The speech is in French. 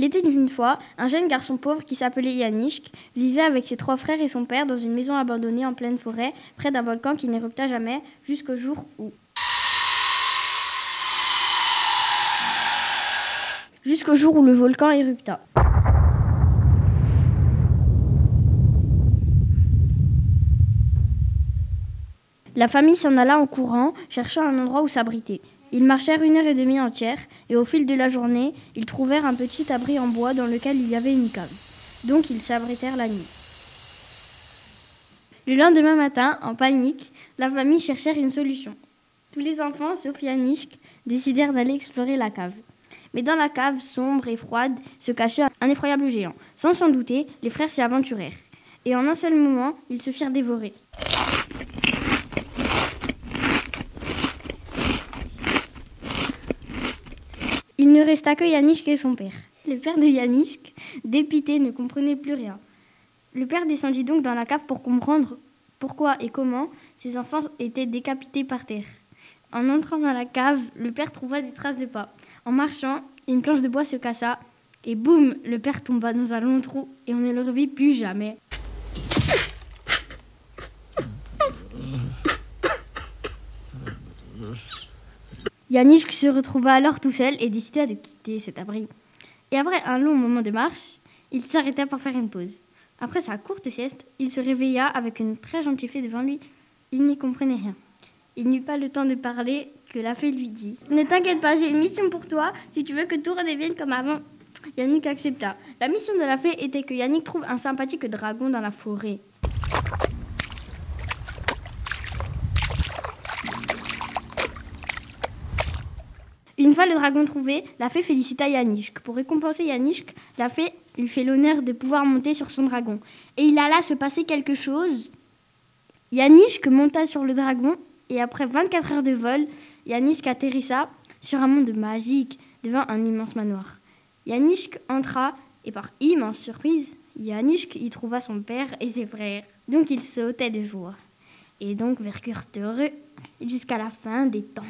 Il était une fois un jeune garçon pauvre qui s'appelait Yanishk, vivait avec ses trois frères et son père dans une maison abandonnée en pleine forêt, près d'un volcan qui n'érupta jamais, jusqu'au jour où. Jusqu'au jour où le volcan érupta. La famille s'en alla en courant, cherchant un endroit où s'abriter. Ils marchèrent une heure et demie entière, et au fil de la journée, ils trouvèrent un petit abri en bois dans lequel il y avait une cave. Donc ils s'abritèrent la nuit. Le lendemain matin, en panique, la famille cherchèrent une solution. Tous les enfants, sauf Yannick, décidèrent d'aller explorer la cave. Mais dans la cave sombre et froide se cachait un effroyable géant. Sans s'en douter, les frères s'y aventurèrent. Et en un seul moment, ils se firent dévorer. Il ne resta que Yannick et son père. Le père de Yannick, dépité, ne comprenait plus rien. Le père descendit donc dans la cave pour comprendre pourquoi et comment ses enfants étaient décapités par terre. En entrant dans la cave, le père trouva des traces de pas. En marchant, une planche de bois se cassa et boum, le père tomba dans un long trou et on ne le revit plus jamais. Yannick se retrouva alors tout seul et décida de quitter cet abri. Et après un long moment de marche, il s'arrêta pour faire une pause. Après sa courte sieste, il se réveilla avec une très gentille fée devant lui. Il n'y comprenait rien. Il n'eut pas le temps de parler que la fée lui dit Ne t'inquiète pas, j'ai une mission pour toi si tu veux que tout redevienne comme avant. Yannick accepta. La mission de la fée était que Yannick trouve un sympathique dragon dans la forêt. Une fois le dragon trouvé, la fée félicita Yannick. Pour récompenser Yannick, la fée lui fait l'honneur de pouvoir monter sur son dragon. Et il alla se passer quelque chose. Yannick monta sur le dragon et après 24 heures de vol, Yannick atterrissa sur un monde magique devant un immense manoir. Yannick entra et par immense surprise, Yannick y trouva son père et ses frères. Donc il sautait de joie. Et donc vécurent heureux jusqu'à la fin des temps.